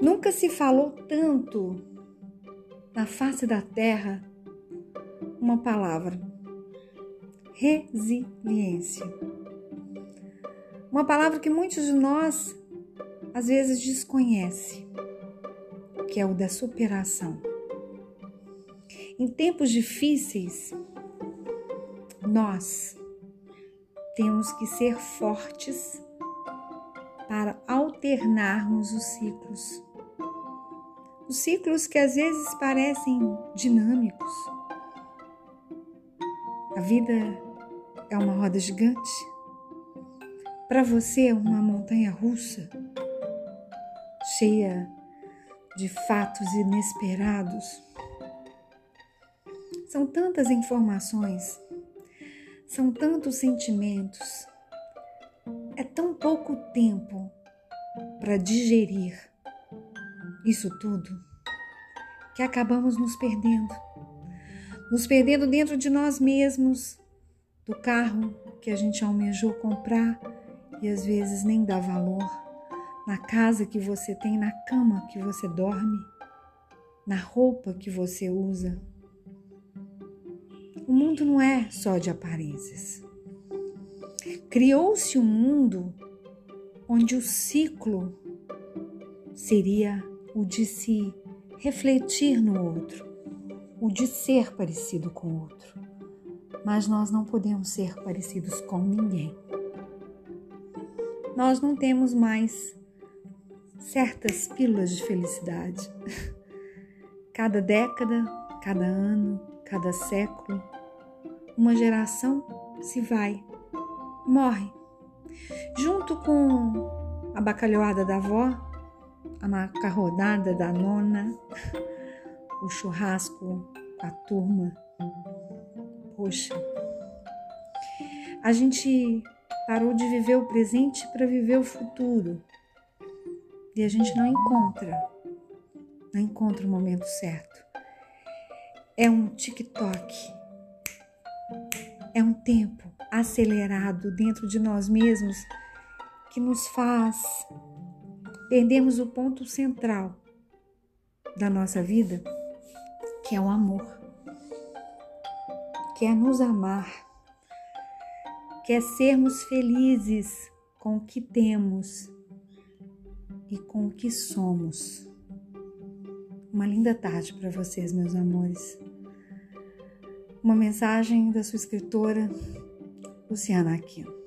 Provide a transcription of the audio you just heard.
Nunca se falou tanto na face da terra uma palavra: resiliência. Uma palavra que muitos de nós às vezes desconhece, que é o da superação. Em tempos difíceis, nós temos que ser fortes para alternarmos os ciclos. Os ciclos que às vezes parecem dinâmicos. A vida é uma roda gigante. Para você é uma montanha russa, cheia de fatos inesperados. São tantas informações, são tantos sentimentos, é tão pouco tempo para digerir isso tudo que acabamos nos perdendo. Nos perdendo dentro de nós mesmos, do carro que a gente almejou comprar e às vezes nem dá valor, na casa que você tem, na cama que você dorme, na roupa que você usa. O mundo não é só de aparências. Criou-se um mundo onde o ciclo seria o de se refletir no outro, o de ser parecido com o outro. Mas nós não podemos ser parecidos com ninguém. Nós não temos mais certas pílulas de felicidade. Cada década, cada ano, cada século, uma geração se vai, morre. Junto com a bacalhoada da avó, a macarronada da nona, o churrasco, a turma. Poxa, a gente parou de viver o presente para viver o futuro. E a gente não encontra, não encontra o momento certo. É um TikTok é um tempo acelerado dentro de nós mesmos que nos faz perdermos o ponto central da nossa vida, que é o amor, que é nos amar, que é sermos felizes com o que temos e com o que somos. Uma linda tarde para vocês, meus amores uma mensagem da sua escritora Luciana Aquino.